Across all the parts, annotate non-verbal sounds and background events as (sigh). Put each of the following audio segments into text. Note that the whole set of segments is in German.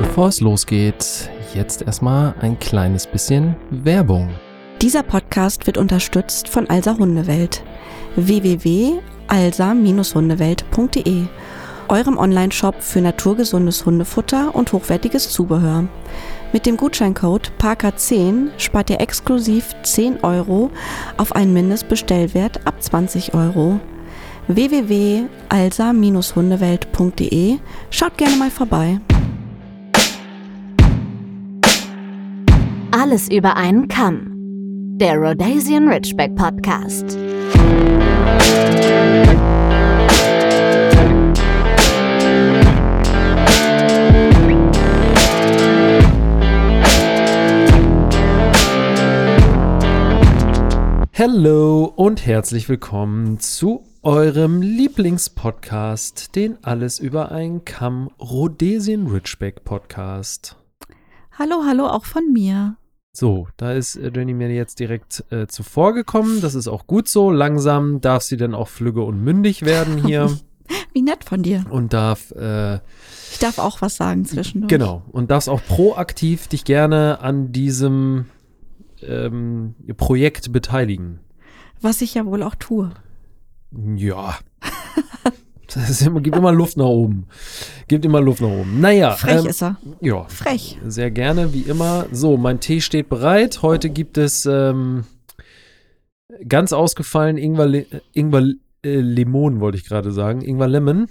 Bevor es losgeht, jetzt erstmal ein kleines bisschen Werbung. Dieser Podcast wird unterstützt von Alsa Hundewelt. www.alsa-hundewelt.de Eurem Onlineshop für naturgesundes Hundefutter und hochwertiges Zubehör. Mit dem Gutscheincode PARKA10 spart ihr exklusiv 10 Euro auf einen Mindestbestellwert ab 20 Euro. www.alsa-hundewelt.de Schaut gerne mal vorbei. Alles über einen Kamm. Der Rhodesian Ridgeback Podcast. Hallo und herzlich willkommen zu eurem Lieblingspodcast, den Alles über einen Kamm Rhodesian Ridgeback Podcast. Hallo, hallo auch von mir. So, da ist äh, Jenny mir jetzt direkt äh, zuvor gekommen. Das ist auch gut so. Langsam darf sie dann auch flügge und mündig werden hier (laughs) Wie nett von dir. und darf äh, Ich darf auch was sagen zwischendurch. genau und darfst auch proaktiv dich gerne an diesem ähm, Projekt beteiligen. Was ich ja wohl auch tue. Ja. (laughs) (laughs) Immer, gibt immer Luft nach oben. Gibt immer Luft nach oben. Naja. Frech ähm, ist er. Ja. Frech. Sehr gerne, wie immer. So, mein Tee steht bereit. Heute gibt es ähm, ganz ausgefallen Ingwer, Le Ingwer äh, Limon, wollte ich gerade sagen. Ingwer Lemon.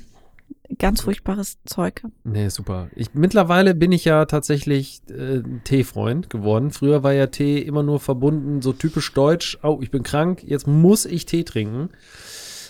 Ganz furchtbares Zeug. Nee, super. Ich, mittlerweile bin ich ja tatsächlich äh, Teefreund geworden. Früher war ja Tee immer nur verbunden, so typisch deutsch. Oh, ich bin krank, jetzt muss ich Tee trinken.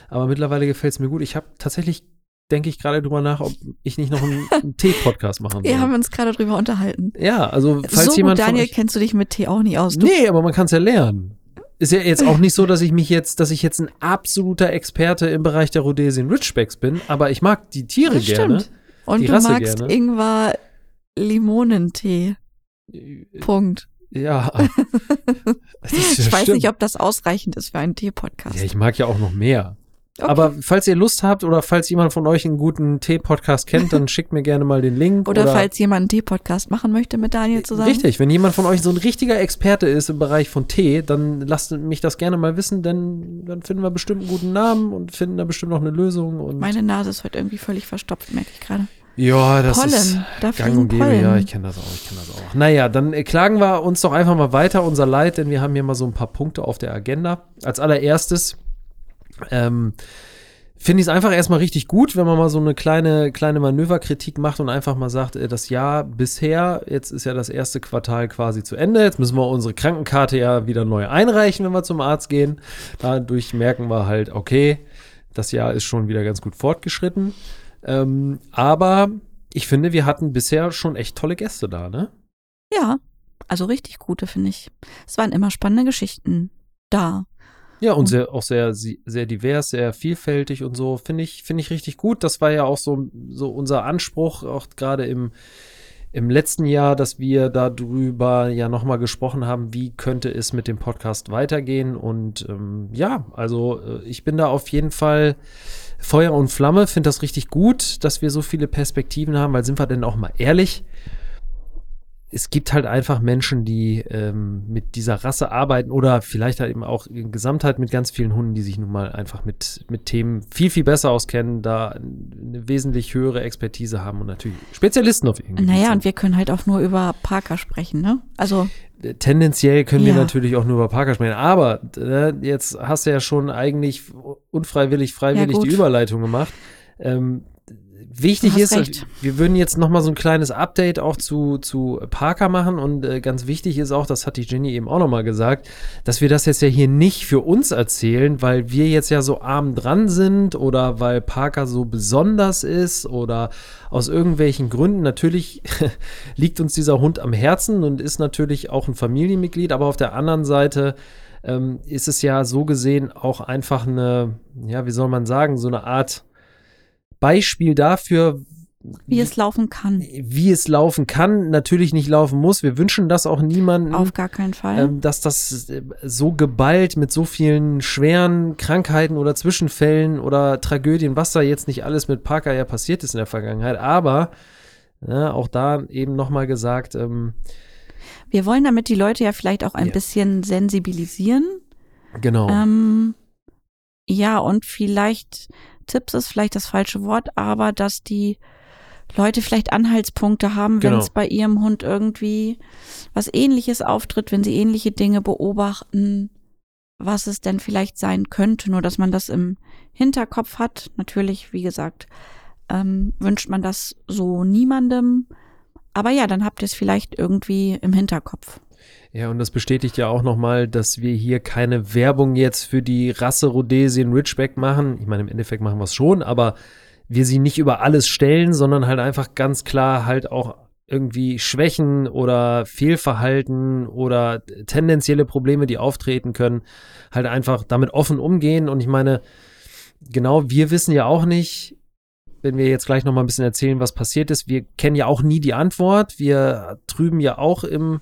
Aber mittlerweile gefällt es mir gut. Ich habe tatsächlich, denke ich gerade drüber nach, ob ich nicht noch einen, einen (laughs) Tee-Podcast machen soll. Wir haben uns gerade drüber unterhalten. ja, also falls so gut, jemand von Daniel, euch, kennst du dich mit Tee auch nicht aus. Du, Nee, aber man kann es ja lernen. Ist ja jetzt auch nicht so, dass ich mich jetzt, dass ich jetzt ein absoluter Experte im Bereich der Rhodesian Ridgebacks bin, aber ich mag die Tiere das gerne. stimmt. Und du Rasse magst gerne. Ingwer Limonentee. Punkt. Ja. (laughs) Ja ich weiß stimmt. nicht, ob das ausreichend ist für einen Tee-Podcast. Ja, ich mag ja auch noch mehr. Okay. Aber falls ihr Lust habt oder falls jemand von euch einen guten Tee-Podcast kennt, dann (laughs) schickt mir gerne mal den Link. Oder, falls jemand einen Tee-Podcast machen möchte mit Daniel zusammen. Richtig, wenn jemand von euch so ein richtiger Experte ist im Bereich von Tee, dann lasst mich das gerne mal wissen, denn dann finden wir bestimmt einen guten Namen und finden da bestimmt noch eine Lösung. Und Meine Nase ist heute irgendwie völlig verstopft, merke ich gerade. ja, das Pollen. ist Da gang und gäbe. Pollen. Ja, ich kenne das auch, ich kenne das auch. Naja, dann äh, klagen wir uns doch einfach mal weiter unser Leid, denn wir haben hier mal so ein paar Punkte auf der Agenda. Als allererstes ähm, finde ich es einfach erstmal richtig gut, wenn man mal so eine kleine, kleine Manöverkritik macht und einfach mal sagt, äh, das Jahr bisher, jetzt ist ja das erste Quartal quasi zu Ende, jetzt müssen wir unsere Krankenkarte ja wieder neu einreichen, wenn wir zum Arzt gehen. Dadurch merken wir halt, okay, das Jahr ist schon wieder ganz gut fortgeschritten. Ähm, aber ich finde, wir hatten bisher schon echt tolle Gäste da, ne? Ja, also richtig gute, finde ich. Es waren immer spannende Geschichten da. Ja, und Und- sehr, auch sehr, sehr divers, sehr vielfältig und so. Finde ich, finde ich richtig gut. Das war ja auch so, so unser Anspruch, auch gerade im, im letzten Jahr, dass wir darüber ja nochmal gesprochen haben, wie könnte es mit dem Podcast weitergehen. Und ähm, ja, also äh, ich bin da auf jeden Fall Feuer und Flamme, finde das richtig gut, dass wir so viele Perspektiven haben, weil sind wir denn auch mal ehrlich, es gibt halt einfach Menschen, die ähm, mit dieser Rasse arbeiten oder vielleicht halt eben auch in Gesamtheit mit ganz vielen Hunden, die sich nun mal einfach mit, mit Themen viel, viel besser auskennen, da eine wesentlich höhere Expertise haben und natürlich Spezialisten auf irgendwie. Naja, und wir können halt auch nur über Parker sprechen, ne? Also, tendenziell können wir Ja. natürlich auch nur über Parker sprechen, aber äh, jetzt hast du ja schon eigentlich unfreiwillig, freiwillig Ja, die. Überleitung gemacht. Ähm, wichtig ist, recht. wir würden jetzt noch mal so ein kleines Update auch zu, zu Parker machen und äh, ganz wichtig ist auch, das hat die Jenny eben auch noch mal gesagt, dass wir das jetzt ja hier nicht für uns erzählen, weil wir jetzt ja so arm dran sind oder weil Parker so besonders ist oder aus irgendwelchen Gründen. Natürlich (laughs) liegt uns dieser Hund am Herzen und ist natürlich auch ein Familienmitglied, aber auf der anderen Seite ähm, ist es ja so gesehen auch einfach eine, ja, wie soll man sagen, so eine Art Beispiel dafür, wie es laufen kann. wie es laufen kann, natürlich nicht laufen muss. Wir wünschen das auch niemandem. Auf gar keinen Fall. ähm, dass das äh, so geballt mit so vielen schweren Krankheiten oder Zwischenfällen oder Tragödien, was da jetzt nicht alles mit Parker ja passiert ist in der Vergangenheit, aber Ja, auch da eben nochmal gesagt, ähm, Wir wollen damit die Leute ja vielleicht auch ein Ja. bisschen sensibilisieren. genau. Ähm, ja, und vielleicht, Tipps ist vielleicht das falsche Wort, aber dass die Leute vielleicht Anhaltspunkte haben, wenn Genau. es bei ihrem Hund irgendwie was ähnliches auftritt, wenn sie ähnliche Dinge beobachten, was es denn vielleicht sein könnte, nur dass man das im Hinterkopf hat. Natürlich, wie gesagt, ähm, wünscht man das so niemandem. Aber ja, dann habt ihr es vielleicht irgendwie im Hinterkopf. Ja, und das bestätigt ja auch nochmal, dass wir hier keine Werbung jetzt für die Rasse Rhodesian Ridgeback machen. Ich meine, im Endeffekt machen wir es schon, aber wir sie nicht über alles stellen, sondern halt einfach ganz klar halt auch irgendwie Schwächen oder Fehlverhalten oder tendenzielle Probleme, die auftreten können, halt einfach damit offen umgehen. Und ich meine, genau, wir wissen ja auch nicht, wenn wir jetzt gleich noch mal ein bisschen erzählen, was passiert ist. Wir kennen ja auch nie die Antwort. Wir trüben ja auch im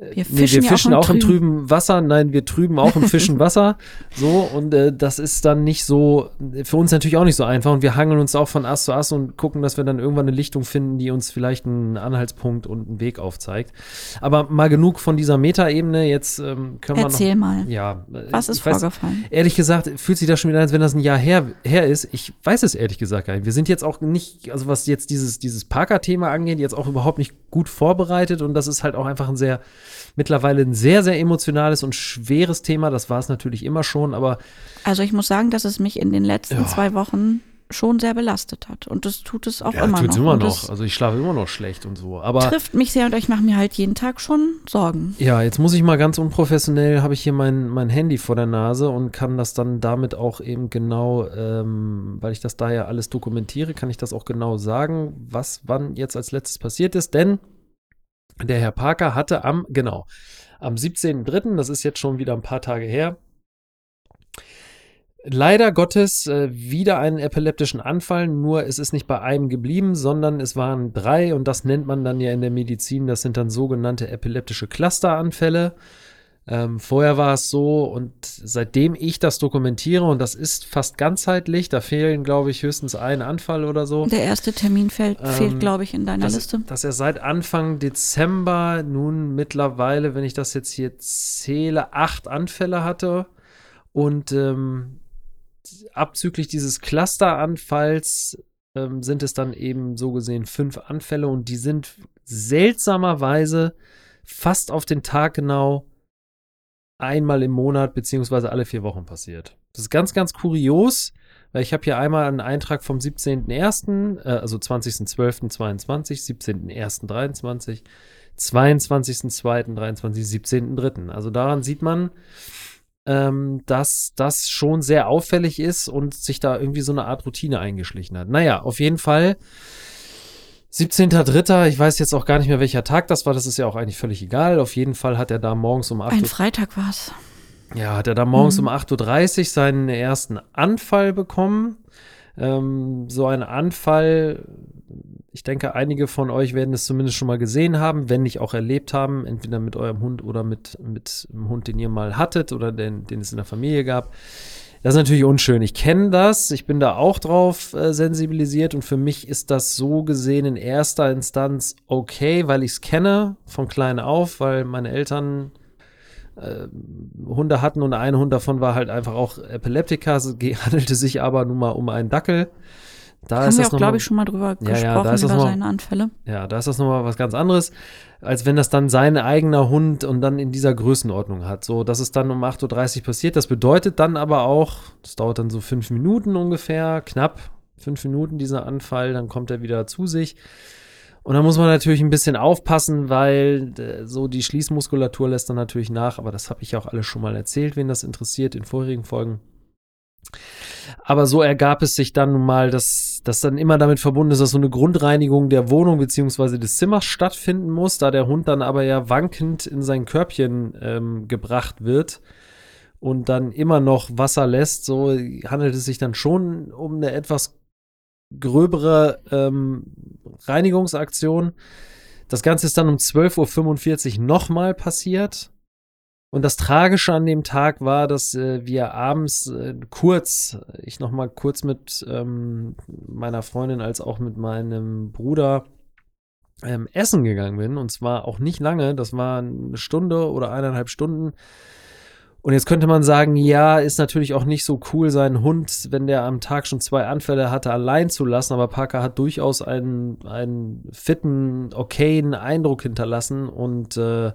Wir Nee, fischen, wir fischen ja auch, auch im trüben Wasser. Nein, wir trüben auch im Fischen (laughs) Wasser. So, und äh, das ist dann nicht so, für uns natürlich auch nicht so einfach. Und wir hangeln uns auch von Ast zu Ast und gucken, dass wir dann irgendwann eine Lichtung finden, die uns vielleicht einen Anhaltspunkt und einen Weg aufzeigt. Aber mal genug von dieser Metaebene. Jetzt ähm, können Erzähl wir mal. noch. Ja, äh, Was ist weiß, vorgefallen? Ehrlich gesagt, fühlt sich das schon wieder an, als wenn das ein Jahr her, her ist. Ich weiß es ehrlich gesagt gar nicht. Wir sind jetzt auch nicht, also was jetzt dieses, dieses Parker-Thema angeht, jetzt auch überhaupt nicht gut vorbereitet. Und das ist halt auch einfach ein sehr, mittlerweile ein sehr, sehr emotionales und schweres Thema. Das war es natürlich immer schon, aber Also ich muss sagen, dass es mich in den letzten Ja. zwei Wochen schon sehr belastet hat. Und das tut es auch ja, immer noch. immer noch. Also ich schlafe immer noch schlecht und so. Aber trifft mich sehr und ich mache mir halt jeden Tag schon Sorgen. Ja, jetzt muss ich mal ganz unprofessionell, habe ich hier mein, mein Handy vor der Nase und kann das dann damit auch eben genau, ähm, weil ich das da ja alles dokumentiere, kann ich das auch genau sagen, was wann jetzt als letztes passiert ist. Denn der Herr Parker hatte am, genau, am 17.03., das ist jetzt schon wieder ein paar Tage her, leider Gottes äh, wieder einen epileptischen Anfall, nur es ist nicht bei einem geblieben, sondern es waren drei und das nennt man dann ja in der Medizin, das sind dann sogenannte epileptische Clusteranfälle. Ähm, vorher war es so und seitdem ich das dokumentiere und das ist fast ganzheitlich, da fehlen glaube ich höchstens ein Anfall oder so. Der erste Termin fällt, Ähm, fehlt, glaube ich, in deiner dass, Liste. dass er seit Anfang Dezember nun mittlerweile, wenn ich das jetzt hier zähle, acht Anfälle hatte. Und ähm, abzüglich dieses Clusteranfalls ähm, sind es dann eben so gesehen fünf Anfälle und die sind seltsamerweise fast auf den Tag genau einmal im Monat beziehungsweise alle vier Wochen passiert. Das ist ganz, ganz kurios, weil ich habe hier einmal einen Eintrag vom 17.01., äh, also 20.12.22, 17.01.23, 22.02.23, 17.03. Also daran sieht man, ähm, dass das schon sehr auffällig ist und sich da irgendwie so eine Art Routine eingeschlichen hat. Naja, auf jeden Fall 17.03., ich weiß jetzt auch gar nicht mehr, welcher Tag das war, das ist ja auch eigentlich völlig egal. Auf jeden Fall hat er da morgens um 8 Ein Uhr, Freitag war es. ja, hat er da morgens Mhm. um 8.30 Uhr seinen ersten Anfall bekommen. Ähm, so ein Anfall, ich denke, einige von euch werden es zumindest schon mal gesehen haben, wenn nicht auch erlebt haben, entweder mit eurem Hund oder mit, mit einem Hund, den ihr mal hattet oder den, den es in der Familie gab. Das ist natürlich unschön. Ich kenne das. Ich bin da auch drauf äh, sensibilisiert und für mich ist das so gesehen in erster Instanz okay, weil ich es kenne von klein auf, weil meine Eltern äh, Hunde hatten und ein Hund davon war halt einfach auch Epileptiker. Es (laughs) handelte sich aber nun mal um einen Dackel. Da Haben ist wir das auch, glaube ich, schon mal drüber Ja, ja, gesprochen, da ist das über noch- seine Anfälle. ja, da ist das nochmal was ganz anderes, als wenn das dann sein eigener Hund und dann in dieser Größenordnung hat. So, das ist dann um 8.30 Uhr passiert. Das bedeutet dann aber auch, das dauert dann so fünf Minuten ungefähr, knapp fünf Minuten dieser Anfall, dann kommt er wieder zu sich. Und da muss man natürlich ein bisschen aufpassen, weil äh, so die Schließmuskulatur lässt dann natürlich nach, aber das habe ich ja auch alles schon mal erzählt, wen das interessiert in vorherigen Folgen. Aber so ergab es sich dann nun mal, dass das dann immer damit verbunden ist, dass so eine Grundreinigung der Wohnung beziehungsweise des Zimmers stattfinden muss, da der Hund dann aber ja wankend in sein Körbchen ähm, gebracht wird und dann immer noch Wasser lässt, so handelt es sich dann schon um eine etwas gröbere ähm, Reinigungsaktion. Das Ganze ist dann um 12.45 Uhr nochmal passiert. Und das Tragische an dem Tag war, dass äh, wir abends äh, kurz, ich noch mal kurz mit ähm, meiner Freundin als auch mit meinem Bruder ähm, essen gegangen bin. Und zwar auch nicht lange, das war eine Stunde oder eineinhalb Stunden. Und jetzt könnte man sagen, ja, ist natürlich auch nicht so cool, seinen Hund, wenn der am Tag schon zwei Anfälle hatte, allein zu lassen. Aber Parker hat durchaus einen, einen fitten, okayen Eindruck hinterlassen. Und äh,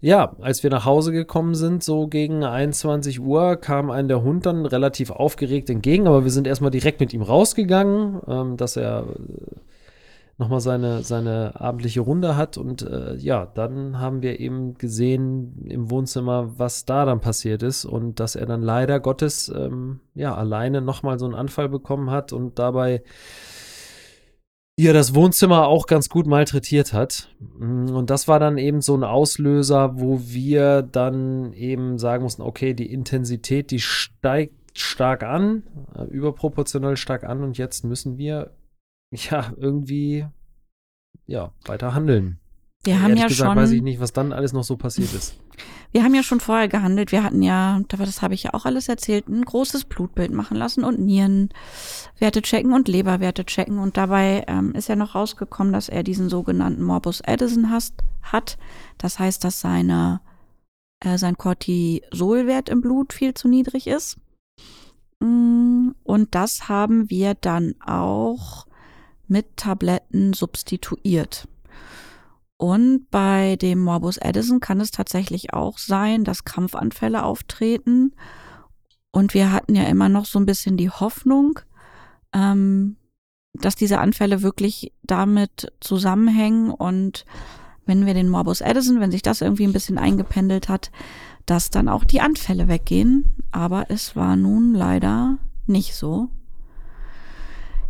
ja, als wir nach Hause gekommen sind, so gegen 21 Uhr, kam ein der Hund dann relativ aufgeregt entgegen. Aber wir sind erstmal direkt mit ihm rausgegangen, ähm, dass er äh, nochmal seine, seine abendliche Runde hat. Und äh, ja, dann haben wir eben gesehen im Wohnzimmer, was da dann passiert ist und dass er dann leider Gottes ähm, ja alleine nochmal so einen Anfall bekommen hat und dabei ihr das Wohnzimmer auch ganz gut malträtiert hat. Mm, und das war dann eben so ein Auslöser, wo wir dann eben sagen mussten, okay, die Intensität, die steigt stark an, äh, überproportional stark an und jetzt müssen wir (laughs) ja, irgendwie, ja, weiter handeln. Wir haben Ehrlich ja gesagt schon. weiß ich nicht, was dann alles noch so passiert ist. Wir haben ja schon vorher gehandelt. Wir hatten ja, das habe ich ja auch alles erzählt, ein großes Blutbild machen lassen und Nierenwerte checken und Leberwerte checken. Und dabei ähm, ist ja noch rausgekommen, dass er diesen sogenannten Morbus Addison hast, hat. Das heißt, dass seine, äh, sein Cortisolwert im Blut viel zu niedrig ist. Mm, Und das haben wir dann auch mit Tabletten substituiert. Und bei dem Morbus Addison kann es tatsächlich auch sein, dass Krampfanfälle auftreten. Und wir hatten ja immer noch so ein bisschen die Hoffnung, ähm, dass diese Anfälle wirklich damit zusammenhängen. Und wenn wir den Morbus Addison, wenn sich das irgendwie ein bisschen eingependelt hat, dass dann auch die Anfälle weggehen. Aber es war nun leider nicht so.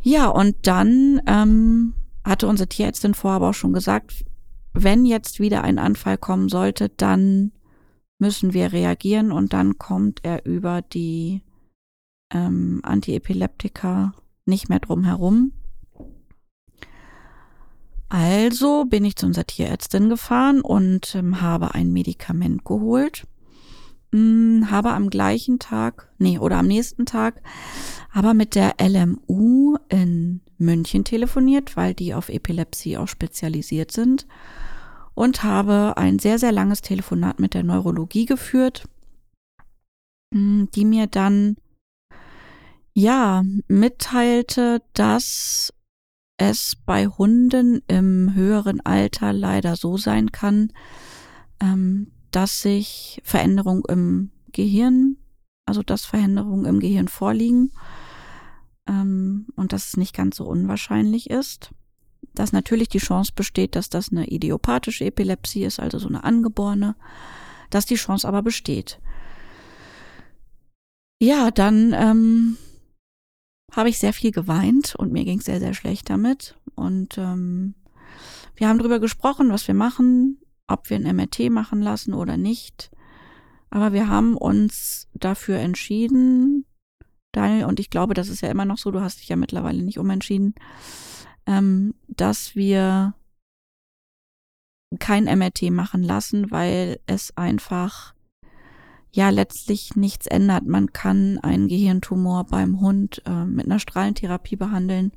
Ja, und dann ähm, hatte unsere Tierärztin vorher aber auch schon gesagt, wenn jetzt wieder ein Anfall kommen sollte, dann müssen wir reagieren und dann kommt er über die ähm, Antiepileptika nicht mehr drum herum. Also bin ich zu unserer Tierärztin gefahren und ähm, habe ein Medikament geholt. Hm, habe am gleichen Tag, nee, oder am nächsten Tag, aber mit der LMU in München telefoniert, weil die auf Epilepsie auch spezialisiert sind. Und habe ein sehr, sehr langes Telefonat mit der Neurologie geführt, hm, die mir dann ja mitteilte, dass es bei Hunden im höheren Alter leider so sein kann, ähm, dass sich Veränderungen im Gehirn, also dass Veränderungen im Gehirn vorliegen ähm, und dass es nicht ganz so unwahrscheinlich ist. Dass natürlich die Chance besteht, dass das eine idiopathische Epilepsie ist, also so eine angeborene, dass die Chance aber besteht. Ja, dann ähm, habe ich sehr viel geweint und mir ging es sehr, sehr schlecht damit. Und ähm, wir haben darüber gesprochen, was wir machen, ob wir ein MRT machen lassen oder nicht. Aber wir haben uns dafür entschieden, Daniel, und ich glaube, das ist ja immer noch so, du hast dich ja mittlerweile nicht umentschieden, ähm, dass wir kein MRT machen lassen, weil es einfach ja letztlich nichts ändert. Man kann einen Gehirntumor beim Hund äh, mit einer Strahlentherapie behandeln.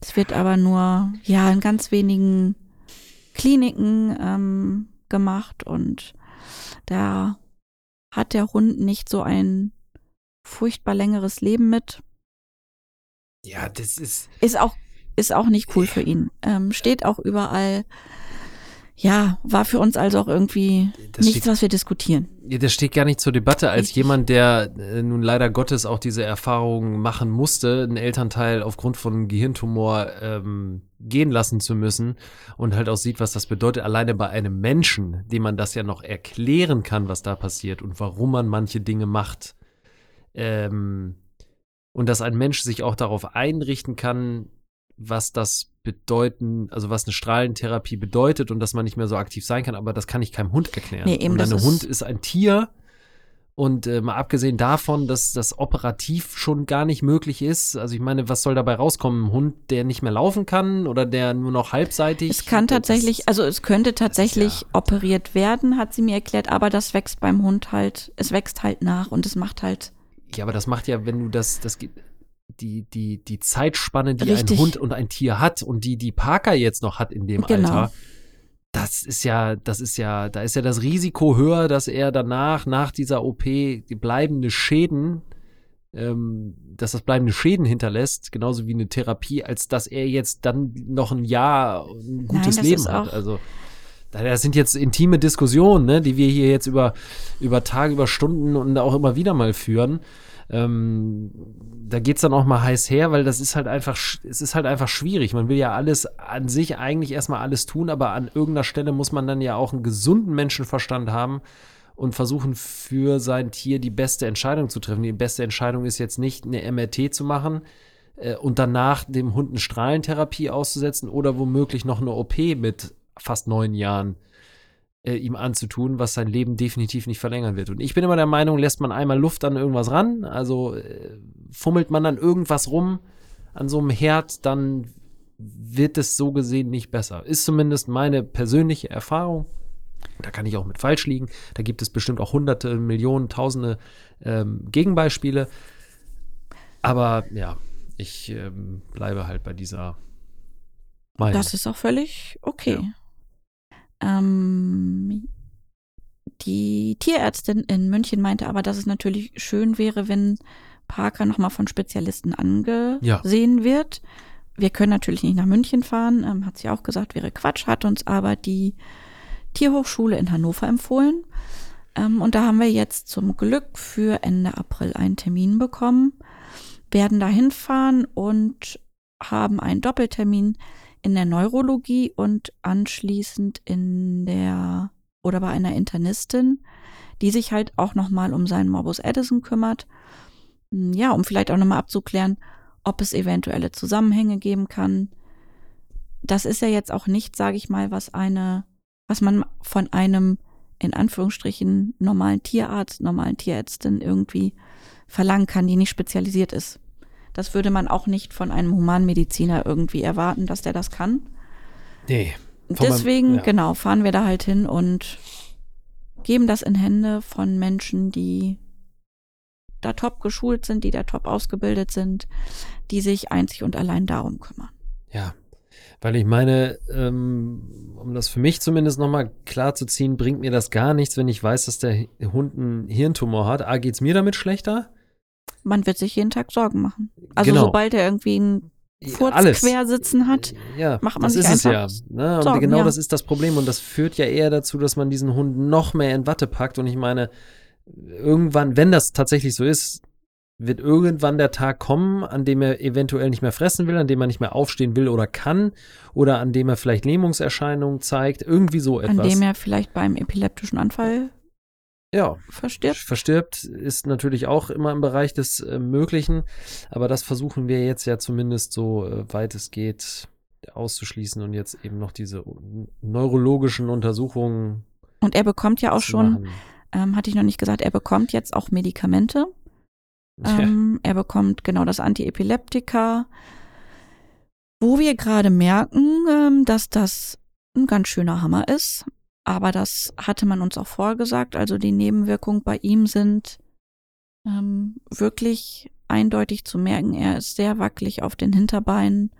Es wird aber nur ja in ganz wenigen Kliniken ähm, gemacht und da hat der Hund nicht so ein furchtbar längeres Leben mit. Ja, das ist. Ist auch, ist auch nicht cool für ihn. Ähm, steht auch überall. Ja, war für uns also auch irgendwie Das nichts, steht- was wir diskutieren. Ja, das steht gar nicht zur Debatte, als Richtig. jemand, der äh, nun leider Gottes auch diese Erfahrung machen musste, einen Elternteil aufgrund von Gehirntumor ähm, gehen lassen zu müssen und halt auch sieht, was das bedeutet, alleine bei einem Menschen, dem man das ja noch erklären kann, was da passiert und warum man manche Dinge macht. Ähm, und dass ein Mensch sich auch darauf einrichten kann, was das bedeuten, also was eine Strahlentherapie bedeutet und dass man nicht mehr so aktiv sein kann, aber das kann ich keinem Hund erklären. Nee, eben, und das ein Hund ist ein Tier und äh, mal abgesehen davon, dass das operativ schon gar nicht möglich ist, also ich meine, was soll dabei rauskommen? Ein Hund, der nicht mehr laufen kann oder der nur noch halbseitig? Es kann Das- tatsächlich, also es könnte tatsächlich ja- operiert werden, hat sie mir erklärt, aber das wächst beim Hund halt, es wächst halt nach und es macht halt, Ja, aber das macht ja, wenn du das, das geht, die, die, die Zeitspanne, die Richtig. ein Hund und ein Tier hat und die, die Parker jetzt noch hat in dem Genau. Alter, das ist ja, das ist ja, da ist ja das Risiko höher, dass er danach, nach dieser OP, die bleibende Schäden, ähm, dass das bleibende Schäden hinterlässt, genauso wie eine Therapie, als dass er jetzt dann noch ein Jahr ein gutes das Leben hat. Also da- das sind jetzt intime Diskussionen, ne, die wir hier jetzt über, über Tage, über Stunden und auch immer wieder mal führen. Ähm, da geht's dann auch mal heiß her, weil das ist halt einfach, es ist halt einfach schwierig. Man will ja alles an sich eigentlich erstmal alles tun, aber an irgendeiner Stelle muss man dann ja auch einen gesunden Menschenverstand haben und versuchen für sein Tier die beste Entscheidung zu treffen. Die beste Entscheidung ist jetzt nicht eine MRT zu machen äh, und danach dem Hund eine Strahlentherapie auszusetzen oder womöglich noch eine OP mit fast neun Jahren äh, ihm anzutun, was sein Leben definitiv nicht verlängern wird. Und ich bin immer der Meinung, lässt man einmal Luft an irgendwas ran, also äh, fummelt man dann irgendwas rum an so einem Herd, dann wird es so gesehen nicht besser. Ist zumindest meine persönliche Erfahrung. Da kann ich auch mit falsch liegen. Da gibt es bestimmt auch hunderte, Millionen, tausende ähm, Gegenbeispiele. Aber ja, ich ähm, bleibe halt bei dieser Meinung. Das ist auch völlig okay. Ähm, die Tierärztin in München meinte aber, dass es natürlich schön wäre, wenn Parker nochmal von Spezialisten angesehen wird. Wir können natürlich nicht nach München fahren, ähm, hat sie auch gesagt, wäre Quatsch, hat uns aber die Tierhochschule in Hannover empfohlen. Ähm, und da haben wir jetzt zum Glück für Ende April einen Termin bekommen, werden da hinfahren und haben einen Doppeltermin in der Neurologie und anschließend in der oder bei einer Internistin, die sich halt auch nochmal um seinen Morbus Addison kümmert. Hm, Ja, um vielleicht auch nochmal abzuklären, ob es eventuelle Zusammenhänge geben kann. Das ist ja jetzt auch nicht, sage ich mal, was eine, was man von einem in Anführungsstrichen normalen Tierarzt, normalen Tierärztin irgendwie verlangen kann, die nicht spezialisiert ist. Das würde man auch nicht von einem Humanmediziner irgendwie erwarten, dass der das kann. nee. Von meinem- Deswegen, ja. genau, fahren wir da halt hin und geben das in Hände von Menschen, die da top geschult sind, die da top ausgebildet sind, die sich einzig und allein darum kümmern. Ja, weil ich meine, ähm, um das für mich zumindest nochmal klar zu ziehen, bringt mir das gar nichts, wenn ich weiß, dass der Hund einen Hirntumor hat. A, geht's mir damit schlechter? Man wird sich jeden Tag Sorgen machen. Also Genau. sobald er irgendwie einen Furz Alles. quer sitzen hat, ja, macht man das sich ist es ja. einfach Ne? Und Sorgen, genau ja. das ist das Problem. Und das führt ja eher dazu, dass man diesen Hund noch mehr in Watte packt. Und ich meine, irgendwann, wenn das tatsächlich so ist, wird irgendwann der Tag kommen, an dem er eventuell nicht mehr fressen will, an dem er nicht mehr aufstehen will oder kann, oder an dem er vielleicht Lähmungserscheinungen zeigt, irgendwie so etwas. an dem er vielleicht beim epileptischen Anfall ja, verstirbt. verstirbt, ist natürlich auch immer im Bereich des äh, Möglichen. Aber das versuchen wir jetzt ja zumindest so äh, weit es geht auszuschließen und jetzt eben noch diese neurologischen Untersuchungen Und er bekommt ja auch schon, ähm, hatte ich noch nicht gesagt, er bekommt jetzt auch Medikamente. (laughs) Ähm, er bekommt genau das Antiepileptika, wo wir gerade merken, ähm, dass das ein ganz schöner Hammer ist. Aber das hatte man uns auch vorgesagt. Also die Nebenwirkungen bei ihm sind ähm, wirklich eindeutig zu merken. Er ist sehr wackelig auf den Hinterbeinen.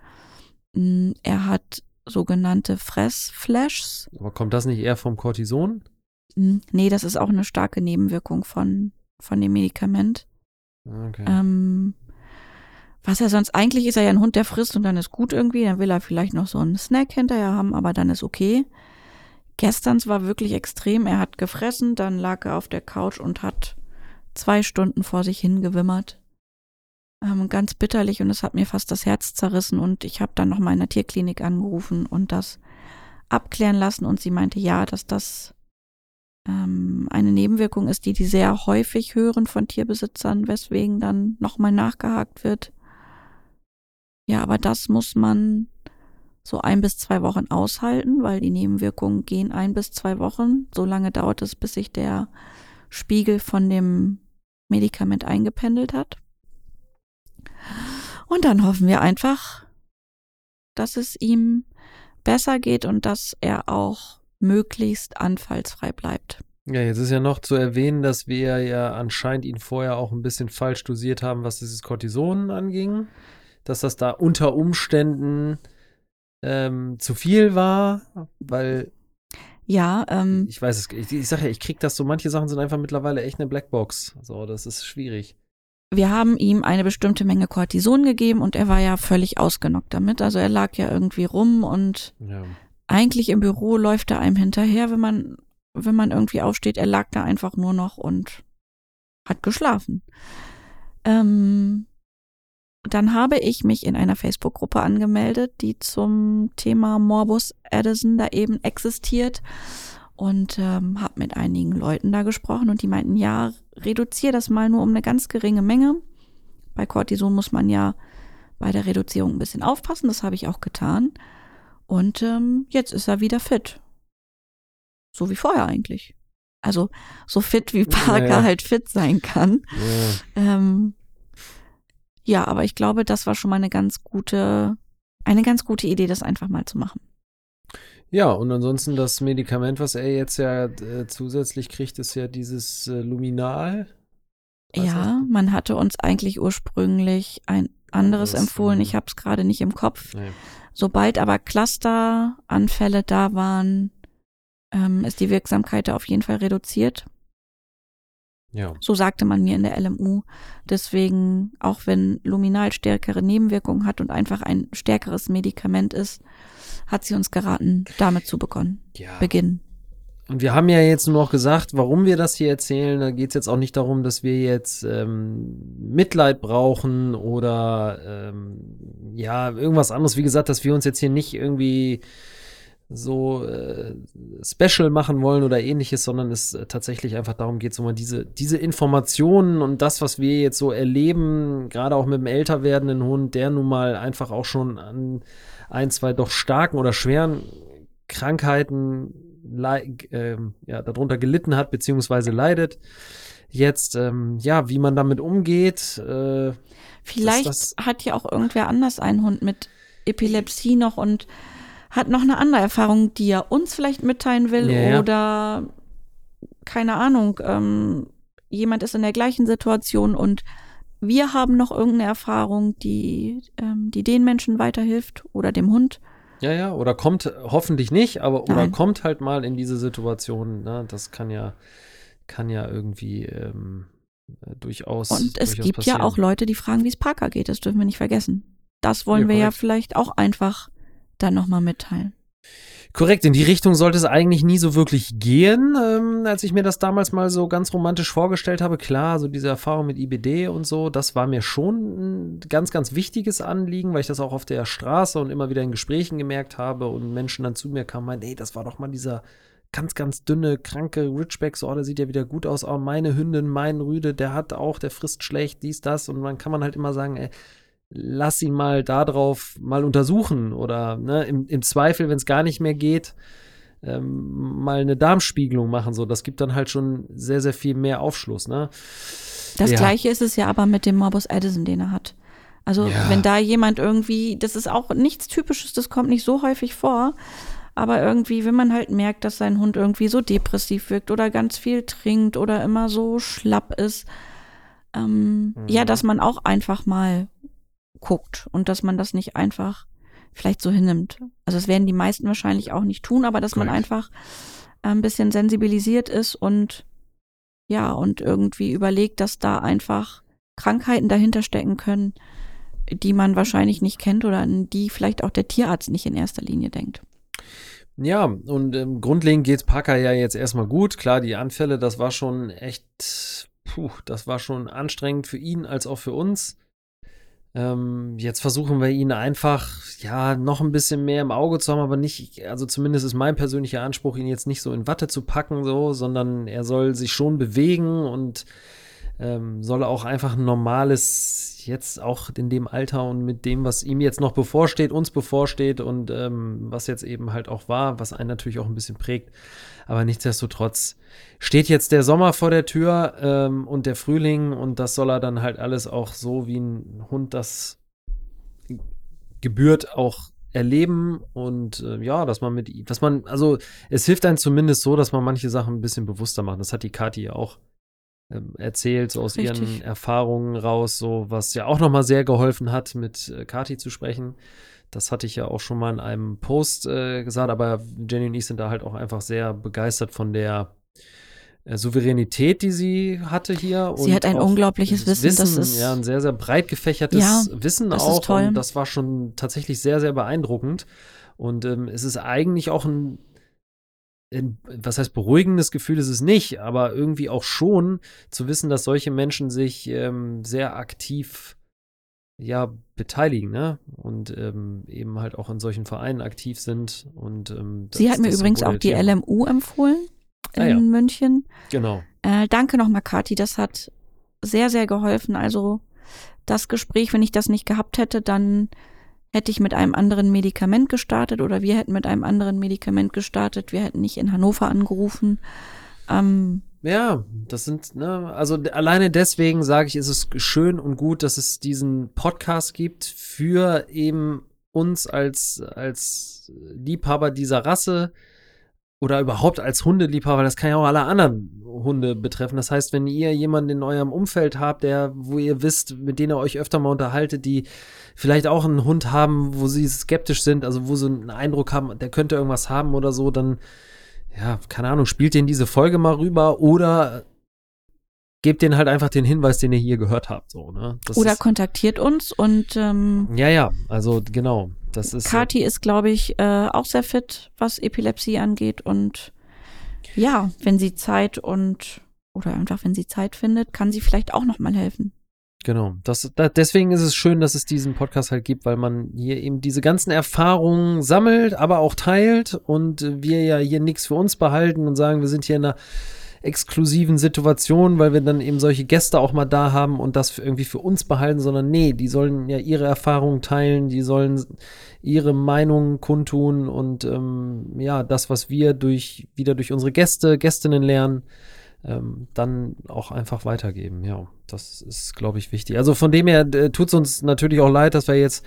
Mm, Er hat sogenannte Fressflashs. Aber kommt das nicht eher vom Cortison? Mm, Nee, das ist auch eine starke Nebenwirkung von, von dem Medikament. Okay. Ähm, was er sonst eigentlich ist er ja ein Hund, der frisst und dann ist gut irgendwie. Dann will er vielleicht noch so einen Snack hinterher haben, aber dann ist okay. Gestern war wirklich extrem. Er hat gefressen, dann lag er auf der Couch und hat zwei Stunden vor sich hingewimmert. Ähm, ganz bitterlich und es hat mir fast das Herz zerrissen und ich habe dann noch mal in der Tierklinik angerufen und das abklären lassen und sie meinte ja, dass das ähm, eine Nebenwirkung ist, die die sehr häufig hören von Tierbesitzern, weswegen dann nochmal nachgehakt wird. Ja, aber das muss man so ein bis zwei Wochen aushalten, weil die Nebenwirkungen gehen ein bis zwei Wochen. So lange dauert es, bis sich der Spiegel von dem Medikament eingependelt hat. Und dann hoffen wir einfach, dass es ihm besser geht und dass er auch möglichst anfallsfrei bleibt. Ja, jetzt ist ja noch zu erwähnen, dass wir ja anscheinend ihn vorher auch ein bisschen falsch dosiert haben, was dieses Cortison anging. Dass das da unter Umständen ähm, zu viel war, weil Ja, ähm, ich weiß es, ich, ich sage ja, ich krieg das so, manche Sachen sind einfach mittlerweile echt eine Blackbox. So, das ist schwierig. wir haben ihm eine bestimmte Menge Cortison gegeben und er war ja völlig ausgenockt damit. Also er lag ja irgendwie rum und Ja. eigentlich im Büro läuft er einem hinterher, wenn man, wenn man irgendwie aufsteht. Er lag da einfach nur noch und hat geschlafen. Ähm, dann habe ich mich in einer Facebook-Gruppe angemeldet, die zum Thema Morbus Addison da eben existiert und ähm, habe mit einigen Leuten da gesprochen und die meinten, ja, reduziere das mal nur um eine ganz geringe Menge. Bei Cortison muss man ja bei der Reduzierung ein bisschen aufpassen, das habe ich auch getan. Und ähm, jetzt ist er wieder fit. So wie vorher eigentlich. Also so fit wie Parker Ja. halt fit sein kann. Ja. Ähm, ja, aber ich glaube, das war schon mal eine ganz gute, eine ganz gute Idee, das einfach mal zu machen. Ja, und ansonsten das Medikament, was er jetzt ja äh, zusätzlich kriegt, ist ja dieses äh, Luminal. Was ja, man hatte uns eigentlich ursprünglich ein anderes Das, empfohlen. Ich habe es gerade nicht im Kopf. Nee. Sobald aber Clusteranfälle da waren, ähm, ist die Wirksamkeit da auf jeden Fall reduziert. Ja. So sagte man mir in der LMU. Deswegen, auch wenn Luminal stärkere Nebenwirkungen hat und einfach ein stärkeres Medikament ist, hat sie uns geraten, damit zu begonnen, ja. beginnen. Und wir haben ja jetzt nur noch gesagt, warum wir das hier erzählen. Da geht es jetzt auch nicht darum, dass wir jetzt ähm, Mitleid brauchen oder ähm, ja, irgendwas anderes. Wie gesagt, dass wir uns jetzt hier nicht irgendwie so äh, special machen wollen oder ähnliches, sondern es äh, tatsächlich einfach darum geht, so mal diese, diese Informationen und das, was wir jetzt so erleben, gerade auch mit dem älter werdenden Hund, der nun mal einfach auch schon an ein, zwei doch starken oder schweren Krankheiten ähm, ja, darunter gelitten hat, beziehungsweise leidet. Jetzt, ähm, ja, wie man damit umgeht, äh, Vielleicht das- hat ja auch irgendwer anders einen Hund mit Epilepsie noch und hat noch eine andere Erfahrung, die er uns vielleicht mitteilen will Ja, ja. oder keine Ahnung, ähm, jemand ist in der gleichen Situation und wir haben noch irgendeine Erfahrung, die, ähm, die den Menschen weiterhilft oder dem Hund. ja, ja, oder kommt hoffentlich nicht, aber oder Nein. kommt halt mal in diese Situation. Ne? Das kann ja, kann ja irgendwie ähm, äh, durchaus. Und es durchaus gibt ja passieren. auch Leute, die fragen, wie es Parker geht. Das dürfen wir nicht vergessen. Das wollen Ja, wir ja korrekt. vielleicht auch einfach dann nochmal mitteilen. Korrekt, in die Richtung sollte es eigentlich nie so wirklich gehen. Ähm, als ich mir das damals mal so ganz romantisch vorgestellt habe, klar, so diese Erfahrung mit IBD und so, das war mir schon ein ganz, ganz wichtiges Anliegen, weil ich das auch auf der Straße und immer wieder in Gesprächen gemerkt habe und Menschen dann zu mir kamen, meinten, ey, das war doch mal dieser ganz, ganz dünne, kranke Ridgeback, so, oh, der sieht ja wieder gut aus, oh, meine Hündin, mein Rüde, der hat auch, der frisst schlecht, dies, das und dann kann man halt immer sagen, ey, lass ihn mal darauf mal untersuchen oder ne, im, im Zweifel, wenn es gar nicht mehr geht, ähm, mal eine Darmspiegelung machen. So, das gibt dann halt schon sehr, sehr viel mehr Aufschluss. Ne? Das Ja. gleiche ist es ja aber mit dem Morbus Addison, den er hat. Also Ja. wenn da jemand irgendwie, das ist auch nichts Typisches, das kommt nicht so häufig vor, aber irgendwie, wenn man halt merkt, dass sein Hund irgendwie so depressiv wirkt oder ganz viel trinkt oder immer so schlapp ist, ähm, Mhm. ja, dass man auch einfach mal guckt und dass man das nicht einfach vielleicht so hinnimmt. Also das werden die meisten wahrscheinlich auch nicht tun, aber dass man Korrekt. einfach äh, ein bisschen sensibilisiert ist und ja, und irgendwie überlegt, dass da einfach Krankheiten dahinter stecken können, die man wahrscheinlich nicht kennt oder an die vielleicht auch der Tierarzt nicht in erster Linie denkt. Ja, und ähm, grundlegend geht's Parker ja jetzt erstmal gut. Klar, die Anfälle, das war schon echt, puh, das war schon anstrengend für ihn als auch für uns. Ähm, jetzt versuchen wir ihn einfach, ja, noch ein bisschen mehr im Auge zu haben, aber nicht, also zumindest ist mein persönlicher Anspruch, ihn jetzt nicht so in Watte zu packen, so, sondern er soll sich schon bewegen und ähm, soll auch einfach ein normales, jetzt auch in dem Alter und mit dem, was ihm jetzt noch bevorsteht, uns bevorsteht und ähm, was jetzt eben halt auch war, was einen natürlich auch ein bisschen prägt. Aber nichtsdestotrotz steht jetzt der Sommer vor der Tür ähm, und der Frühling und das soll er dann halt alles auch so, wie ein Hund das gebührt, auch erleben und äh, ja, dass man mit dass man, also es hilft einem zumindest so, dass man manche Sachen ein bisschen bewusster macht. Das hat die Kathi ja auch erzählt, so aus Richtig. ihren Erfahrungen raus, so was ja auch nochmal sehr geholfen hat, mit äh, Kathi zu sprechen. Das hatte ich ja auch schon mal in einem Post äh, gesagt, aber Jenny und ich sind da halt auch einfach sehr begeistert von der äh, Souveränität, die sie hatte hier. Sie hat ein unglaubliches dieses Wissen, das ist- ja, ein sehr, sehr breit gefächertes Ja, Wissen das ist auch. toll. Und das war schon tatsächlich sehr, sehr beeindruckend. Und ähm, es ist eigentlich auch ein, was heißt beruhigendes Gefühl ist es nicht, aber irgendwie auch schon zu wissen, dass solche Menschen sich ähm, sehr aktiv ja, beteiligen, ne? Und ähm, eben halt auch in solchen Vereinen aktiv sind. Und ähm, Sie das- hat mir übrigens auch die. LMU empfohlen in Ah, ja. München. Genau. Äh, danke nochmal, Kathi. Das hat sehr, sehr geholfen. Also das Gespräch, wenn ich das nicht gehabt hätte, dann hätte ich mit einem anderen Medikament gestartet oder wir hätten mit einem anderen Medikament gestartet. Wir hätten nicht in Hannover angerufen. Ähm, Ja, das sind, ne, also alleine deswegen sage ich, ist es schön und gut, dass es diesen Podcast gibt für eben uns als, als Liebhaber dieser Rasse oder überhaupt als Hundeliebhaber, das kann ja auch alle anderen Hunde betreffen. Das heißt, wenn ihr jemanden in eurem Umfeld habt, der, wo ihr wisst, mit denen ihr euch öfter mal unterhaltet, die vielleicht auch einen Hund haben, wo sie skeptisch sind, also wo sie einen Eindruck haben, der könnte irgendwas haben oder so, dann ja, keine Ahnung, spielt den diese Folge mal rüber oder gebt denen halt einfach den Hinweis, den ihr hier gehört habt, so, ne? Das oder ist, kontaktiert uns und ähm, ja, ja, also genau, das ist Kathi ist, glaube ich, äh, auch sehr fit, was Epilepsie angeht. Und ja, wenn sie Zeit und oder einfach wenn sie Zeit findet, kann sie vielleicht auch nochmal helfen. Genau. Das, da, deswegen ist es schön, dass es diesen Podcast halt gibt, weil man hier eben diese ganzen Erfahrungen sammelt, aber auch teilt und äh, wir ja hier nichts für uns behalten und sagen, wir sind hier in einer exklusiven Situation, weil wir dann eben solche Gäste auch mal da haben und das irgendwie für uns behalten, sondern nee, die sollen ja ihre Erfahrungen teilen, die sollen ihre Meinungen kundtun und ähm, ja, das, was wir durch wieder durch unsere Gäste, Gästinnen lernen, ähm, dann auch einfach weitergeben. Ja, das ist, glaube ich, wichtig. Also von dem her äh, tut es uns natürlich auch leid, dass wir jetzt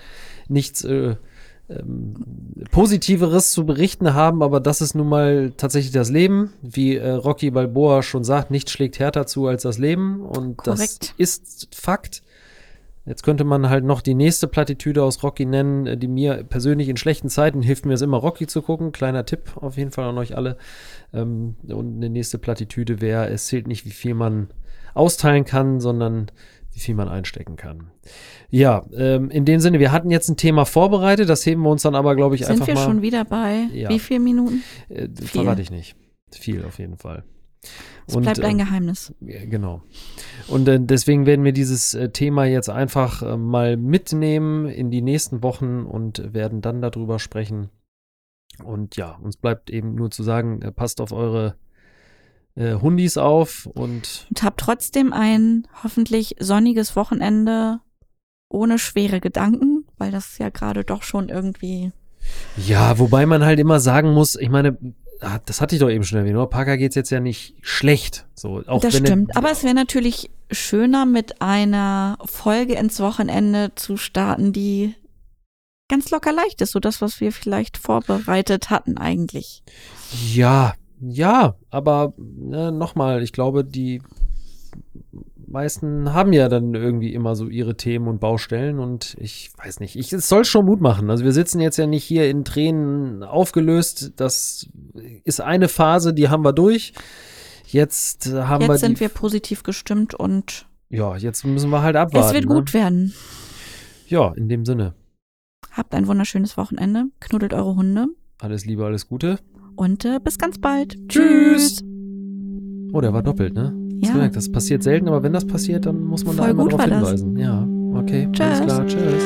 nichts äh, ähm, Positiveres zu berichten haben, aber das ist nun mal tatsächlich das Leben. Wie äh, Rocky Balboa schon sagt, nichts schlägt härter zu als das Leben und Korrekt. das ist Fakt. Jetzt könnte man halt noch die nächste Plattitüde aus Rocky nennen, äh, die mir persönlich in schlechten Zeiten hilft mir es immer, Rocky zu gucken. Kleiner Tipp auf jeden Fall an euch alle. Ähm, und eine nächste Plattitüde wäre, es zählt nicht, wie viel man austeilen kann, sondern wie viel man einstecken kann. Ja, ähm, in dem Sinne, wir hatten jetzt ein Thema vorbereitet, das heben wir uns dann aber, glaube ich, Sind einfach wir mal. schon wieder bei Ja. wie viele Minuten? äh, viel? verrate ich nicht. Viel auf jeden Fall. Es bleibt ein ähm, Geheimnis. Genau. Und äh, deswegen werden wir dieses äh, Thema jetzt einfach äh, mal mitnehmen in die nächsten Wochen und werden dann darüber sprechen. Und ja, uns bleibt eben nur zu sagen, äh, passt auf eure äh, Hundis auf und Und habt trotzdem ein hoffentlich sonniges Wochenende ohne schwere Gedanken, weil das ja gerade doch schon irgendwie. ja, wobei man halt immer sagen muss, ich meine, das hatte ich doch eben schon erwähnt, nur Parker geht's jetzt ja nicht schlecht. So, auch das wenn er- stimmt. Aber es wäre natürlich schöner, mit einer Folge ins Wochenende zu starten, die ganz locker leicht ist, so das, was wir vielleicht vorbereitet hatten eigentlich. Ja, ja, aber ne, nochmal, ich glaube, die meisten haben ja dann irgendwie immer so ihre Themen und Baustellen und ich weiß nicht, ich, es soll schon Mut machen. Also wir sitzen jetzt ja nicht hier in Tränen aufgelöst. Das ist eine Phase, die haben wir durch. Jetzt haben wir Jetzt sind wir positiv gestimmt und ja, jetzt müssen wir halt abwarten. es wird ne? gut werden. Ja, in dem Sinne. Habt ein wunderschönes Wochenende, knuddelt eure Hunde Alles Liebe, alles Gute. Und äh, bis ganz bald. Tschüss. Oh, der war doppelt, ne? Ja. gemerkt, das passiert selten, aber wenn das passiert, dann muss man da Voll einmal gut drauf war das. hinweisen. Ja, okay. Tschüss. Alles klar, tschüss.